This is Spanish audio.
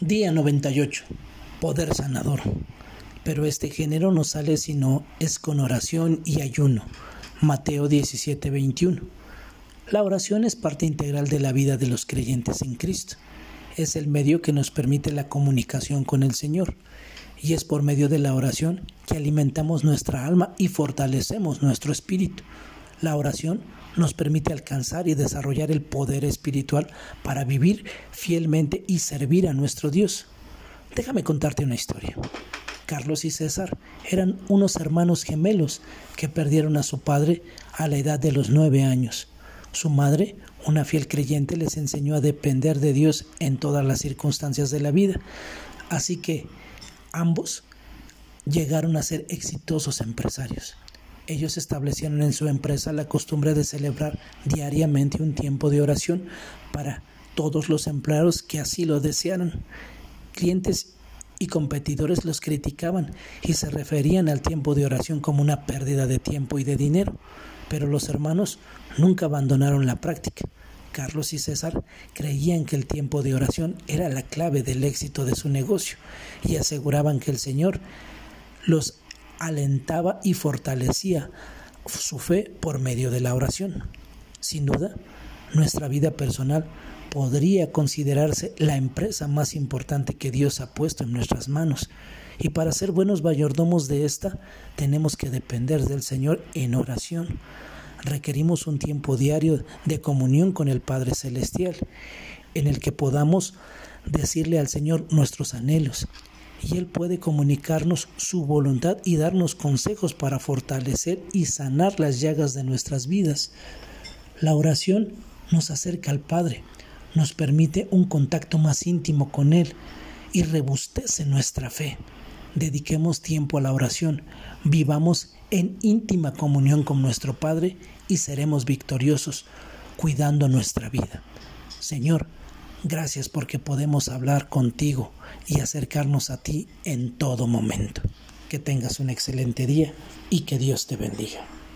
Día 98. Poder sanador. Pero este género no sale sino es con oración y ayuno. Mateo 17, 21. La oración es parte integral de la vida de los creyentes en Cristo. Es el medio que nos permite la comunicación con el Señor. Y es por medio de la oración que alimentamos nuestra alma y fortalecemos nuestro espíritu. La oración nos permite alcanzar y desarrollar el poder espiritual para vivir fielmente y servir a nuestro Dios. Déjame contarte una historia. Carlos y César eran unos hermanos gemelos que perdieron a su padre a la edad de los nueve años. Su madre, una fiel creyente, les enseñó a depender de Dios en todas las circunstancias de la vida. Así que ambos llegaron a ser exitosos empresarios ellos establecieron en su empresa la costumbre de celebrar diariamente un tiempo de oración para todos los empleados que así lo desearan. Clientes y competidores los criticaban y se referían al tiempo de oración como una pérdida de tiempo y de dinero, pero los hermanos nunca abandonaron la práctica. Carlos y César creían que el tiempo de oración era la clave del éxito de su negocio y aseguraban que el Señor los alentaba y fortalecía su fe por medio de la oración. Sin duda, nuestra vida personal podría considerarse la empresa más importante que Dios ha puesto en nuestras manos. Y para ser buenos mayordomos de esta, tenemos que depender del Señor en oración. Requerimos un tiempo diario de comunión con el Padre Celestial, en el que podamos decirle al Señor nuestros anhelos, y Él puede comunicarnos su voluntad y darnos consejos para fortalecer y sanar las llagas de nuestras vidas. La oración nos acerca al Padre, nos permite un contacto más íntimo con Él y rebustece nuestra fe. Dediquemos tiempo a la oración, vivamos en íntima comunión con nuestro Padre y seremos victoriosos, cuidando nuestra vida. Señor, Gracias porque podemos hablar contigo y acercarnos a ti en todo momento. Que tengas un excelente día y que Dios te bendiga.